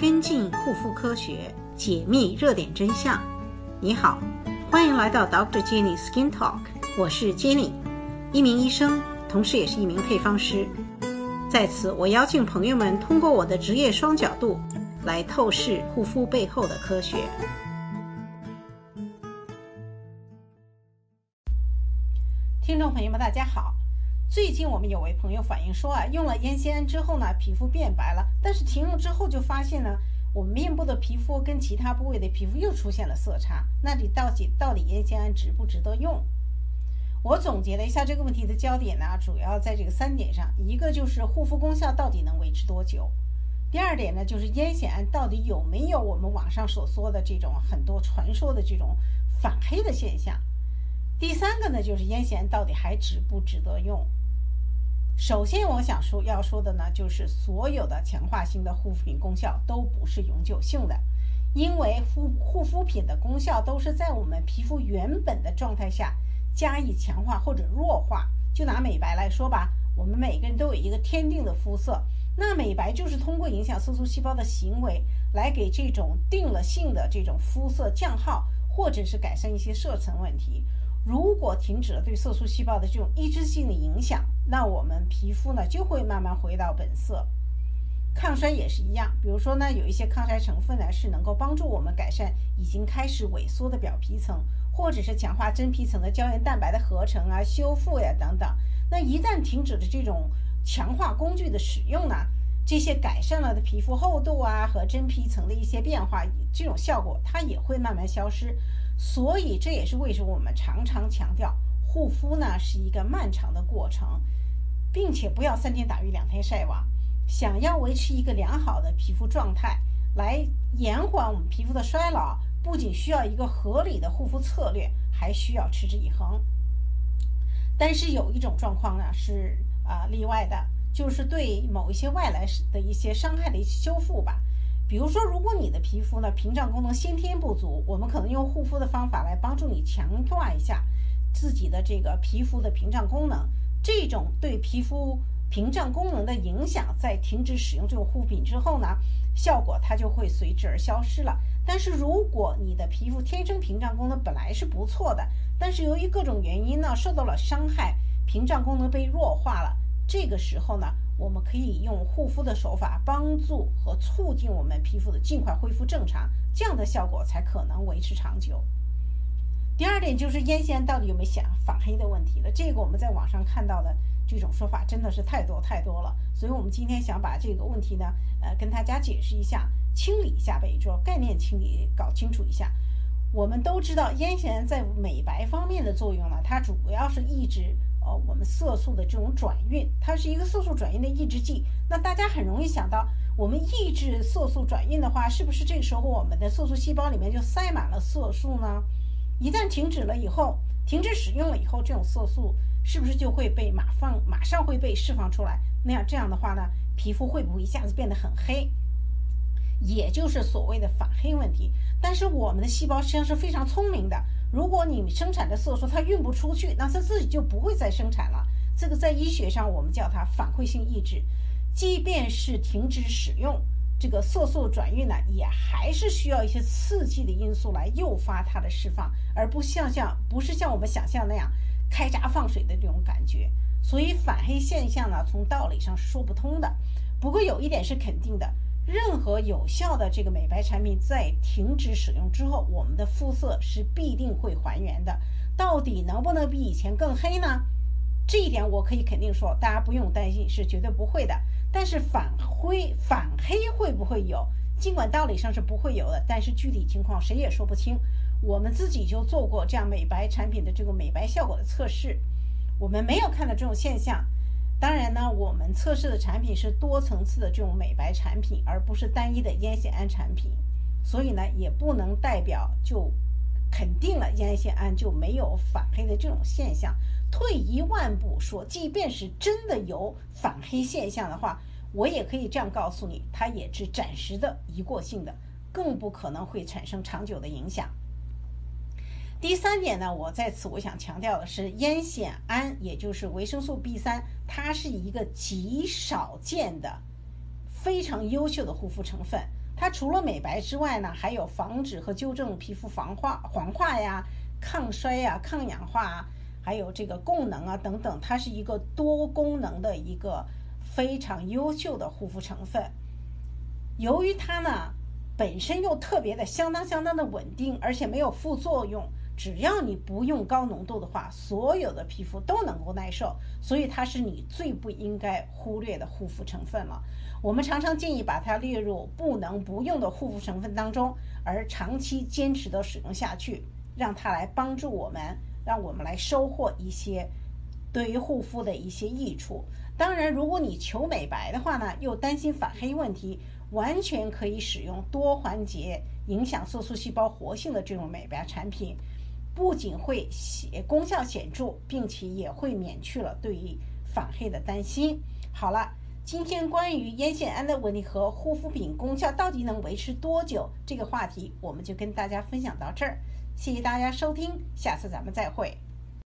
跟进护肤科学，解密热点真相。你好，欢迎来到 Dr. Jenny Skin Talk，我是 Jenny，一名医生，同时也是一名配方师。在此，我邀请朋友们通过我的职业双角度来透视护肤背后的科学。听众朋友们，大家好。最近我们有位朋友反映说啊，用了烟酰胺之后呢，皮肤变白了，但是停用之后就发现呢，我们面部的皮肤跟其他部位的皮肤又出现了色差。那你到底到底烟酰胺值不值得用？我总结了一下这个问题的焦点呢，主要在这个三点上：一个就是护肤功效到底能维持多久；第二点呢，就是烟酰胺到底有没有我们网上所说的这种很多传说的这种反黑的现象；第三个呢，就是烟酰胺到底还值不值得用？首先，我想说要说的呢，就是所有的强化性的护肤品功效都不是永久性的，因为护护肤品的功效都是在我们皮肤原本的状态下加以强化或者弱化。就拿美白来说吧，我们每个人都有一个天定的肤色，那美白就是通过影响色素细胞的行为来给这种定了性的这种肤色降号，或者是改善一些色沉问题。如果停止了对色素细胞的这种抑制性的影响，那我们皮肤呢就会慢慢回到本色。抗衰也是一样，比如说呢，有一些抗衰成分呢是能够帮助我们改善已经开始萎缩的表皮层，或者是强化真皮层的胶原蛋白的合成啊、修复呀等等。那一旦停止了这种强化工具的使用呢，这些改善了的皮肤厚度啊和真皮层的一些变化，这种效果它也会慢慢消失。所以这也是为什么我们常常强调护肤呢是一个漫长的过程，并且不要三天打鱼两天晒网。想要维持一个良好的皮肤状态，来延缓我们皮肤的衰老，不仅需要一个合理的护肤策略，还需要持之以恒。但是有一种状况呢是啊例外的，就是对某一些外来的一些伤害的一些修复吧。比如说，如果你的皮肤呢屏障功能先天不足，我们可能用护肤的方法来帮助你强化一下自己的这个皮肤的屏障功能。这种对皮肤屏障功能的影响，在停止使用这种护肤品之后呢，效果它就会随之而消失了。但是如果你的皮肤天生屏障功能本来是不错的，但是由于各种原因呢受到了伤害，屏障功能被弱化了，这个时候呢。我们可以用护肤的手法帮助和促进我们皮肤的尽快恢复正常，这样的效果才可能维持长久。第二点就是烟酰胺到底有没有想反黑的问题了？这个我们在网上看到的这种说法真的是太多太多了，所以我们今天想把这个问题呢，呃，跟大家解释一下，清理一下呗，就概念清理搞清楚一下。我们都知道烟酰胺在美白方面的作用呢，它主要是抑制。呃，我们色素的这种转运，它是一个色素转运的抑制剂。那大家很容易想到，我们抑制色素转运的话，是不是这个时候我们的色素细胞里面就塞满了色素呢？一旦停止了以后，停止使用了以后，这种色素是不是就会被马放马上会被释放出来？那样这样的话呢，皮肤会不会一下子变得很黑？也就是所谓的反黑问题。但是我们的细胞实际上是非常聪明的。如果你生产的色素它运不出去，那它自己就不会再生产了。这个在医学上我们叫它反馈性抑制。即便是停止使用这个色素转运呢，也还是需要一些刺激的因素来诱发它的释放，而不像像不是像我们想象那样开闸放水的这种感觉。所以反黑现象呢，从道理上是说不通的。不过有一点是肯定的。任何有效的这个美白产品在停止使用之后，我们的肤色是必定会还原的。到底能不能比以前更黑呢？这一点我可以肯定说，大家不用担心，是绝对不会的。但是反灰反黑会不会有？尽管道理上是不会有的，但是具体情况谁也说不清。我们自己就做过这样美白产品的这个美白效果的测试，我们没有看到这种现象。当然呢，我们测试的产品是多层次的这种美白产品，而不是单一的烟酰胺产品，所以呢，也不能代表就肯定了烟酰胺就没有反黑的这种现象。退一万步说，即便是真的有反黑现象的话，我也可以这样告诉你，它也是暂时的、一过性的，更不可能会产生长久的影响。第三点呢，我在此我想强调的是，烟酰胺也就是维生素 B 三，它是一个极少见的、非常优秀的护肤成分。它除了美白之外呢，还有防止和纠正皮肤黄化、黄化呀、抗衰呀、抗氧化啊，还有这个功能啊等等，它是一个多功能的一个非常优秀的护肤成分。由于它呢本身又特别的相当相当的稳定，而且没有副作用。只要你不用高浓度的话，所有的皮肤都能够耐受，所以它是你最不应该忽略的护肤成分了。我们常常建议把它列入不能不用的护肤成分当中，而长期坚持的使用下去，让它来帮助我们，让我们来收获一些对于护肤的一些益处。当然，如果你求美白的话呢，又担心反黑问题，完全可以使用多环节影响色素细胞活性的这种美白产品。不仅会显功效显著，并且也会免去了对于反黑的担心。好了，今天关于烟酰胺的问题和护肤品功效到底能维持多久这个话题，我们就跟大家分享到这儿。谢谢大家收听，下次咱们再会。